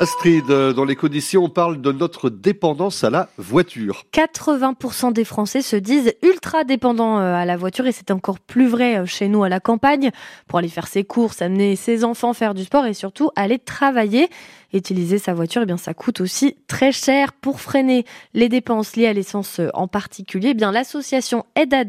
Astrid, euh, dans les conditions, on parle de notre dépendance à la voiture. 80% des Français se disent ultra dépendants euh, à la voiture et c'est encore plus vrai euh, chez nous à la campagne pour aller faire ses courses, amener ses enfants faire du sport et surtout aller travailler. Utiliser sa voiture, eh bien, ça coûte aussi très cher pour freiner les dépenses liées à l'essence en particulier. Eh bien, l'association Aide à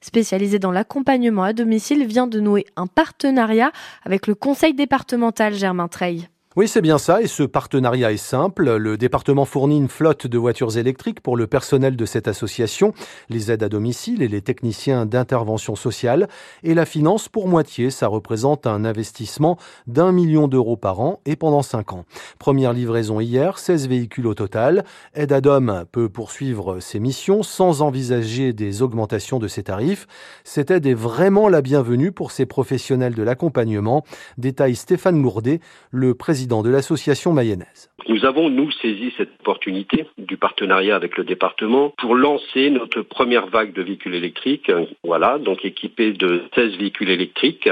spécialisée dans l'accompagnement à domicile, vient de nouer un partenariat avec le conseil départemental Germain Treil. Oui, c'est bien ça, et ce partenariat est simple. Le département fournit une flotte de voitures électriques pour le personnel de cette association, les aides à domicile et les techniciens d'intervention sociale, et la finance pour moitié. Ça représente un investissement d'un million d'euros par an et pendant cinq ans. Première livraison hier, 16 véhicules au total. Aide à Dom peut poursuivre ses missions sans envisager des augmentations de ses tarifs. Cette aide est vraiment la bienvenue pour ces professionnels de l'accompagnement. Détaille Stéphane Lourdet, le président de l'association mayonnaise. Nous avons, nous, saisi cette opportunité du partenariat avec le département pour lancer notre première vague de véhicules électriques, voilà, donc équipés de 16 véhicules électriques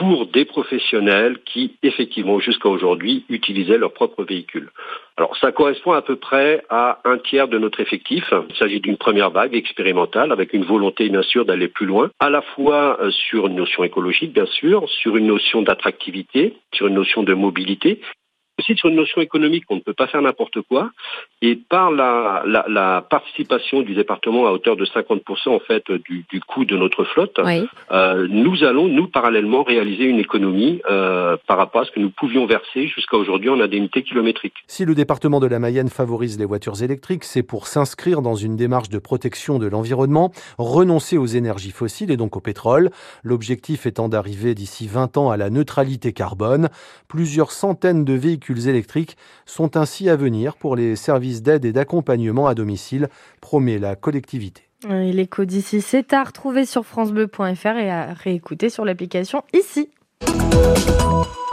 pour des professionnels qui, effectivement, jusqu'à aujourd'hui, utilisaient leur propre véhicule. Alors, ça correspond à peu près à un tiers de notre effectif. Il s'agit d'une première vague expérimentale avec une volonté, bien sûr, d'aller plus loin, à la fois euh, sur une notion écologique, bien sûr, sur une notion d'attractivité, sur une notion de mobilité, aussi sur une notion économique, on ne peut pas faire n'importe quoi. Et par la, la, participation du département à hauteur de 50% en fait du, du coût de notre flotte, euh, nous allons nous parallèlement réaliser une économie euh, par rapport à ce que nous pouvions verser jusqu'à aujourd'hui en indemnité kilométrique. Si le département de la Mayenne favorise les voitures électriques, c'est pour s'inscrire dans une démarche de protection de l'environnement, renoncer aux énergies fossiles et donc au pétrole. L'objectif étant d'arriver d'ici 20 ans à la neutralité carbone. Plusieurs centaines de véhicules électriques sont ainsi à venir pour les services d'aide et d'accompagnement à domicile, promet la collectivité. L'écho d'ici, c'est à retrouver sur FranceBleu.fr et à réécouter sur l'application ici.